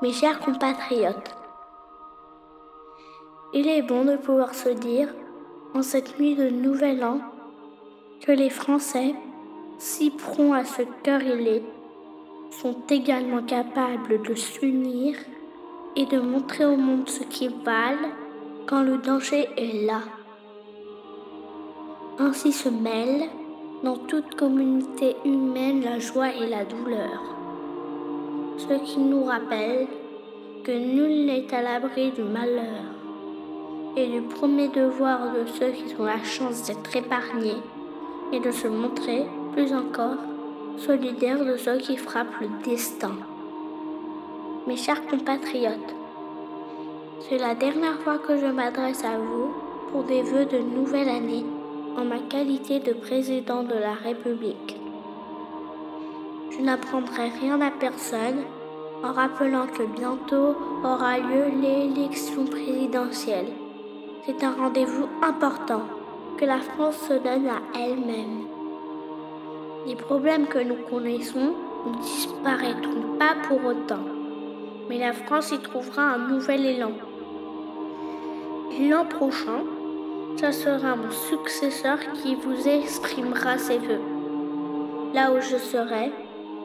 mes chers compatriotes. Il est bon de pouvoir se dire, en cette nuit de Nouvel An, que les Français, si prompts à cœur est, sont également capables de s'unir et de montrer au monde ce qu'ils valent quand le danger est là. Ainsi se mêlent dans toute communauté humaine la joie et la douleur. Ce qui nous rappelle que nul n'est à l'abri du malheur et du premier devoir de ceux qui ont la chance d'être épargnés et de se montrer, plus encore, solidaires de ceux qui frappent le destin. Mes chers compatriotes, c'est la dernière fois que je m'adresse à vous pour des vœux de nouvelle année en ma qualité de président de la République. Je n'apprendrai rien à personne en rappelant que bientôt aura lieu l'élection présidentielle. C'est un rendez-vous important que la France se donne à elle-même. Les problèmes que nous connaissons ne disparaîtront pas pour autant, mais la France y trouvera un nouvel élan. L'an prochain, ce sera mon successeur qui vous exprimera ses voeux. Là où je serai,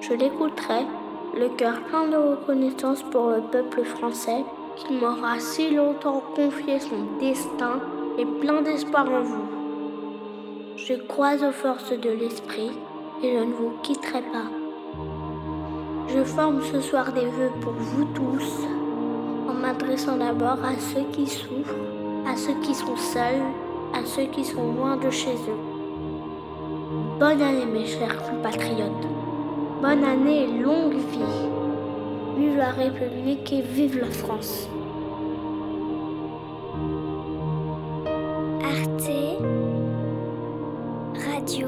je l'écouterai, le cœur plein de reconnaissance pour le peuple français qui m'aura si longtemps confié son destin et plein d'espoir en vous. Je crois aux forces de l'esprit et je ne vous quitterai pas. Je forme ce soir des vœux pour vous tous en m'adressant d'abord à ceux qui souffrent, à ceux qui sont seuls à ceux qui sont loin de chez eux. Bonne année mes chers compatriotes. Bonne année et longue vie. Vive la République et vive la France. Arte Radio.